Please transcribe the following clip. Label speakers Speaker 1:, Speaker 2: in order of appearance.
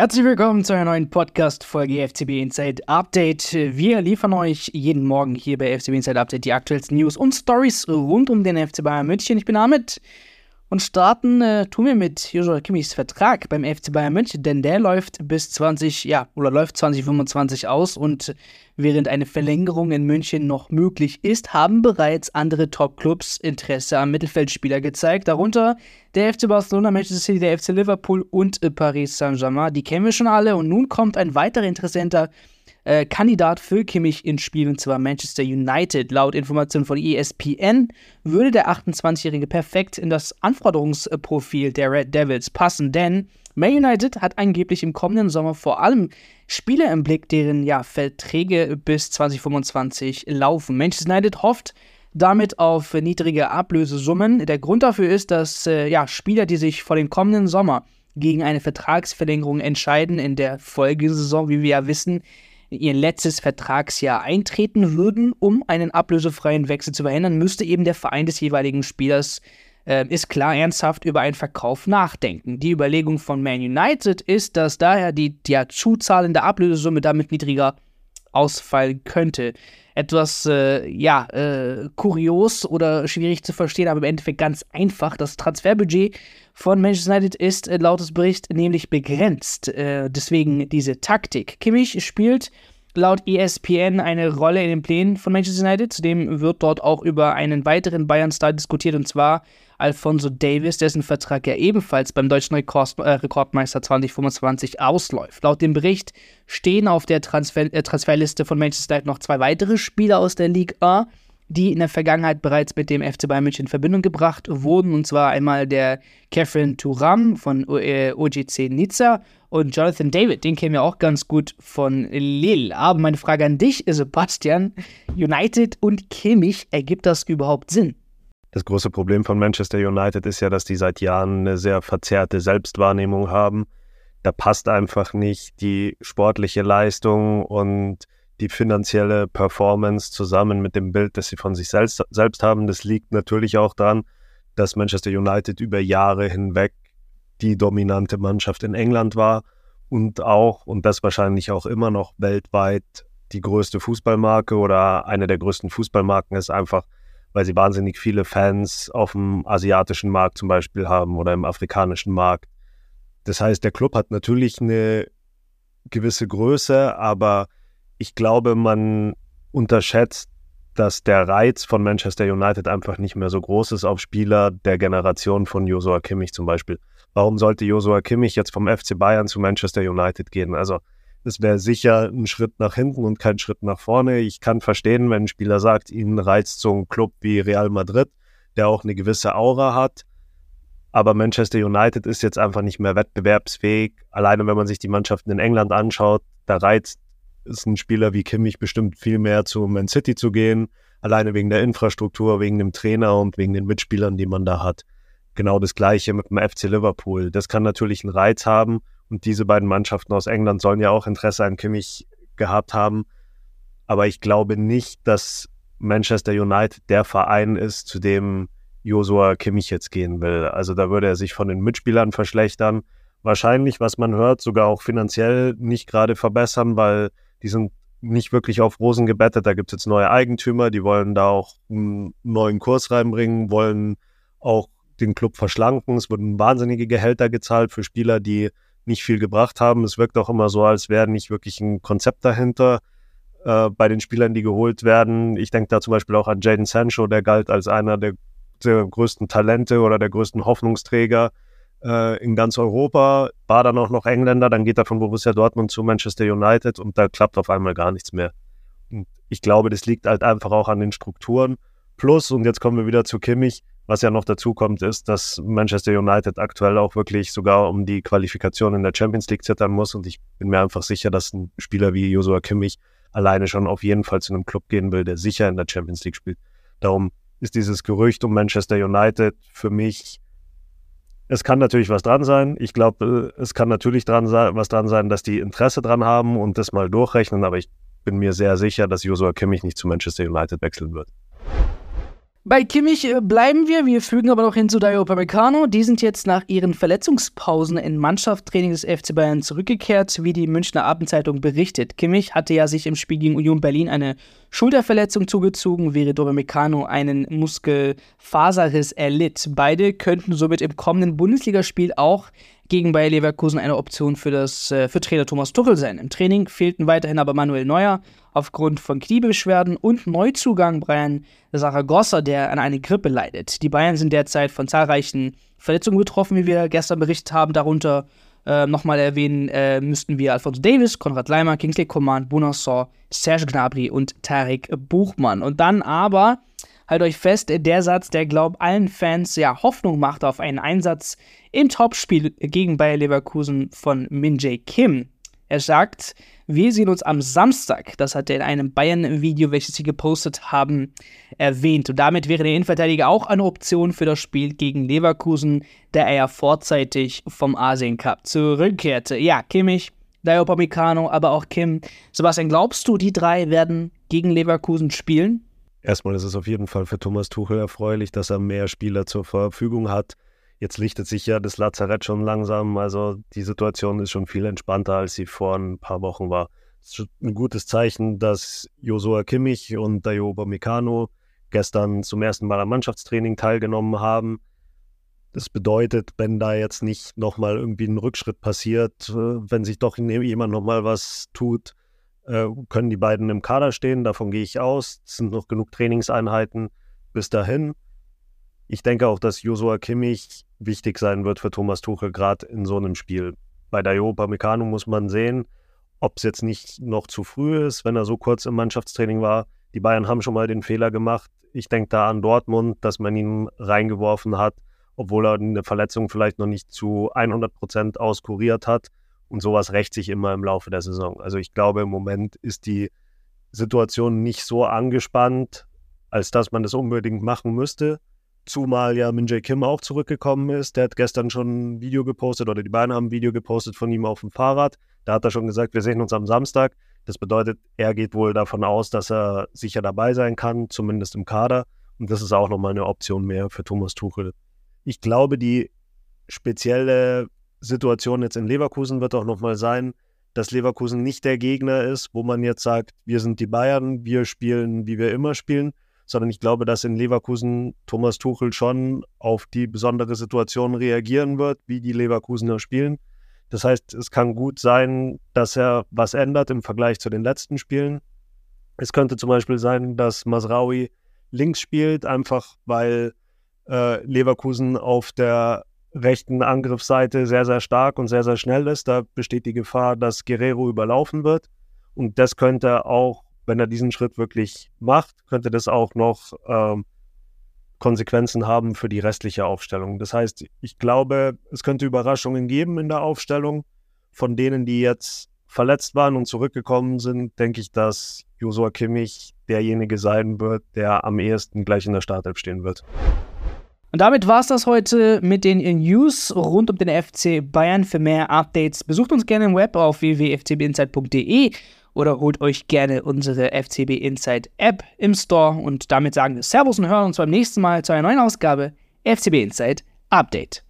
Speaker 1: Herzlich willkommen zu einer neuen Podcast-Folge FCB Inside Update. Wir liefern euch jeden Morgen hier bei FCB Inside Update die aktuellsten News und Stories rund um den FC Bayern München. Ich bin Ahmed und starten äh, tun wir mit Joshua Kimmichs Vertrag beim FC Bayern München, denn der läuft bis 20, ja, oder läuft 2025 aus und während eine Verlängerung in München noch möglich ist, haben bereits andere Top-Clubs Interesse am Mittelfeldspieler gezeigt, darunter der FC Barcelona, Manchester City, der FC Liverpool und äh, Paris Saint-Germain. Die kennen wir schon alle und nun kommt ein weiterer Interessenter äh, Kandidat für Kimmich ins Spiel, und zwar Manchester United. Laut Informationen von ESPN würde der 28-Jährige perfekt in das Anforderungsprofil der Red Devils passen, denn Man United hat angeblich im kommenden Sommer vor allem Spieler im Blick, deren ja, Verträge bis 2025 laufen. Manchester United hofft, damit auf niedrige Ablösesummen. Der Grund dafür ist, dass äh, ja, Spieler, die sich vor dem kommenden Sommer gegen eine Vertragsverlängerung entscheiden, in der Folgesaison, wie wir ja wissen, ihr letztes Vertragsjahr eintreten würden, um einen ablösefreien Wechsel zu verhindern, müsste eben der Verein des jeweiligen Spielers äh, ist klar ernsthaft über einen Verkauf nachdenken. Die Überlegung von Man United ist, dass daher die ja, zuzahlende Ablösesumme damit niedriger ausfallen könnte. Etwas, äh, ja, äh, kurios oder schwierig zu verstehen, aber im Endeffekt ganz einfach. Das Transferbudget von Manchester United ist äh, laut des Berichts nämlich begrenzt. Äh, deswegen diese Taktik. Kimmich spielt laut ESPN eine Rolle in den Plänen von Manchester United. Zudem wird dort auch über einen weiteren Bayern-Star diskutiert, und zwar Alfonso Davis, dessen Vertrag ja ebenfalls beim deutschen Rekord, äh, Rekordmeister 2025 ausläuft. Laut dem Bericht stehen auf der Transfer, äh, Transferliste von Manchester United noch zwei weitere Spieler aus der Ligue A die in der Vergangenheit bereits mit dem FC Bayern München in Verbindung gebracht wurden. Und zwar einmal der Catherine Turam von OGC äh, Nizza und Jonathan David, den kennen wir auch ganz gut von Lille. Aber meine Frage an dich, Sebastian, United und Kimmich, ergibt das überhaupt Sinn?
Speaker 2: Das große Problem von Manchester United ist ja, dass die seit Jahren eine sehr verzerrte Selbstwahrnehmung haben. Da passt einfach nicht die sportliche Leistung und die finanzielle Performance zusammen mit dem Bild, das sie von sich selbst, selbst haben. Das liegt natürlich auch daran, dass Manchester United über Jahre hinweg die dominante Mannschaft in England war und auch, und das wahrscheinlich auch immer noch weltweit, die größte Fußballmarke oder eine der größten Fußballmarken ist einfach, weil sie wahnsinnig viele Fans auf dem asiatischen Markt zum Beispiel haben oder im afrikanischen Markt. Das heißt, der Club hat natürlich eine gewisse Größe, aber ich glaube, man unterschätzt, dass der Reiz von Manchester United einfach nicht mehr so groß ist auf Spieler der Generation von Josua Kimmich zum Beispiel. Warum sollte Josua Kimmich jetzt vom FC Bayern zu Manchester United gehen? Also es wäre sicher ein Schritt nach hinten und kein Schritt nach vorne. Ich kann verstehen, wenn ein Spieler sagt, ihn reizt so ein Club wie Real Madrid, der auch eine gewisse Aura hat. Aber Manchester United ist jetzt einfach nicht mehr wettbewerbsfähig. Alleine wenn man sich die Mannschaften in England anschaut, da reizt ist ein Spieler wie Kimmich bestimmt viel mehr zu Man City zu gehen, alleine wegen der Infrastruktur, wegen dem Trainer und wegen den Mitspielern, die man da hat. Genau das gleiche mit dem FC Liverpool. Das kann natürlich einen Reiz haben und diese beiden Mannschaften aus England sollen ja auch Interesse an Kimmich gehabt haben. Aber ich glaube nicht, dass Manchester United der Verein ist, zu dem Josua Kimmich jetzt gehen will. Also da würde er sich von den Mitspielern verschlechtern. Wahrscheinlich, was man hört, sogar auch finanziell nicht gerade verbessern, weil die sind nicht wirklich auf Rosen gebettet. Da gibt es jetzt neue Eigentümer, die wollen da auch einen neuen Kurs reinbringen, wollen auch den Club verschlanken. Es wurden wahnsinnige Gehälter gezahlt für Spieler, die nicht viel gebracht haben. Es wirkt auch immer so, als wäre nicht wirklich ein Konzept dahinter äh, bei den Spielern, die geholt werden. Ich denke da zum Beispiel auch an Jaden Sancho, der galt als einer der, der größten Talente oder der größten Hoffnungsträger äh, in ganz Europa, war dann auch noch Engländer, dann geht er von Borussia Dortmund zu Manchester United und da klappt auf einmal gar nichts mehr. Und ich glaube, das liegt halt einfach auch an den Strukturen. Plus, und jetzt kommen wir wieder zu Kimmich, was ja noch dazu kommt, ist, dass Manchester United aktuell auch wirklich sogar um die Qualifikation in der Champions League zittern muss. Und ich bin mir einfach sicher, dass ein Spieler wie Joshua Kimmich alleine schon auf jeden Fall zu einem Club gehen will, der sicher in der Champions League spielt. Darum ist dieses Gerücht um Manchester United für mich es kann natürlich was dran sein. Ich glaube, äh, es kann natürlich dran sein, was dran sein, dass die Interesse dran haben und das mal durchrechnen, aber ich bin mir sehr sicher, dass Joshua Kimmich nicht zu Manchester United wechseln wird.
Speaker 1: Bei Kimmich äh, bleiben wir, wir fügen aber noch hin zu Dario Upamecano. Die sind jetzt nach ihren Verletzungspausen in Mannschaftstraining des FC Bayern zurückgekehrt, wie die Münchner Abendzeitung berichtet. Kimmich hatte ja sich im Spiel gegen Union Berlin eine Schulterverletzung zugezogen, während Upamecano einen Muskelfaserriss erlitt. Beide könnten somit im kommenden Bundesligaspiel auch gegen Bayer Leverkusen eine Option für, das, äh, für Trainer Thomas Tuchel sein. Im Training fehlten weiterhin aber Manuel Neuer aufgrund von Kniebeschwerden und Neuzugang Brian Saragossa, der an eine Grippe leidet. Die Bayern sind derzeit von zahlreichen Verletzungen betroffen, wie wir gestern berichtet haben. Darunter äh, nochmal erwähnen äh, müssten wir Alfonso Davis, Konrad Leimer, Kingsley Coman, Bonassor, Serge Gnabry und Tarek Buchmann. Und dann aber halt euch fest, der Satz, der glaubt allen Fans ja Hoffnung macht auf einen Einsatz im Topspiel gegen Bayer Leverkusen von Min Jae Kim. Er sagt, wir sehen uns am Samstag. Das hat er in einem Bayern-Video, welches sie gepostet haben, erwähnt. Und damit wäre der Innenverteidiger auch eine Option für das Spiel gegen Leverkusen, da er ja vorzeitig vom Asien Cup zurückkehrte. Ja, Kimmich, Dayo Pamecano, aber auch Kim. Sebastian, glaubst du, die drei werden gegen Leverkusen spielen?
Speaker 2: Erstmal ist es auf jeden Fall für Thomas Tuchel erfreulich, dass er mehr Spieler zur Verfügung hat. Jetzt lichtet sich ja das Lazarett schon langsam. Also die Situation ist schon viel entspannter, als sie vor ein paar Wochen war. Es ist ein gutes Zeichen, dass Josua Kimmich und Dayoba Mikano gestern zum ersten Mal am Mannschaftstraining teilgenommen haben. Das bedeutet, wenn da jetzt nicht nochmal irgendwie ein Rückschritt passiert, äh, wenn sich doch jemand nochmal was tut, äh, können die beiden im Kader stehen. Davon gehe ich aus. Es sind noch genug Trainingseinheiten bis dahin. Ich denke auch, dass Josua Kimmich wichtig sein wird für Thomas Tuchel, gerade in so einem Spiel. Bei Dayo Upamecano muss man sehen, ob es jetzt nicht noch zu früh ist, wenn er so kurz im Mannschaftstraining war. Die Bayern haben schon mal den Fehler gemacht. Ich denke da an Dortmund, dass man ihn reingeworfen hat, obwohl er eine Verletzung vielleicht noch nicht zu 100 Prozent auskuriert hat. Und sowas rächt sich immer im Laufe der Saison. Also ich glaube, im Moment ist die Situation nicht so angespannt, als dass man das unbedingt machen müsste. Zumal ja Min Jae Kim auch zurückgekommen ist. Der hat gestern schon ein Video gepostet oder die beiden haben ein Video gepostet von ihm auf dem Fahrrad. Da hat er schon gesagt, wir sehen uns am Samstag. Das bedeutet, er geht wohl davon aus, dass er sicher dabei sein kann, zumindest im Kader. Und das ist auch nochmal eine Option mehr für Thomas Tuchel. Ich glaube, die spezielle Situation jetzt in Leverkusen wird auch nochmal sein, dass Leverkusen nicht der Gegner ist, wo man jetzt sagt, wir sind die Bayern, wir spielen, wie wir immer spielen, sondern ich glaube, dass in Leverkusen Thomas Tuchel schon auf die besondere Situation reagieren wird, wie die Leverkusener spielen. Das heißt, es kann gut sein, dass er was ändert im Vergleich zu den letzten Spielen. Es könnte zum Beispiel sein, dass Masraui links spielt, einfach weil äh, Leverkusen auf der rechten Angriffsseite sehr, sehr stark und sehr, sehr schnell ist. Da besteht die Gefahr, dass Guerrero überlaufen wird. Und das könnte auch wenn er diesen Schritt wirklich macht, könnte das auch noch ähm, Konsequenzen haben für die restliche Aufstellung. Das heißt, ich glaube, es könnte Überraschungen geben in der Aufstellung. Von denen, die jetzt verletzt waren und zurückgekommen sind, denke ich, dass Josua Kimmich derjenige sein wird, der am ehesten gleich in der Startelf stehen wird.
Speaker 1: Und damit war es das heute mit den News rund um den FC Bayern. Für mehr Updates besucht uns gerne im Web auf www.ftbinsight.de oder holt euch gerne unsere FCB Insight App im Store. Und damit sagen wir Servus und hören uns beim nächsten Mal zu einer neuen Ausgabe FCB Insight Update.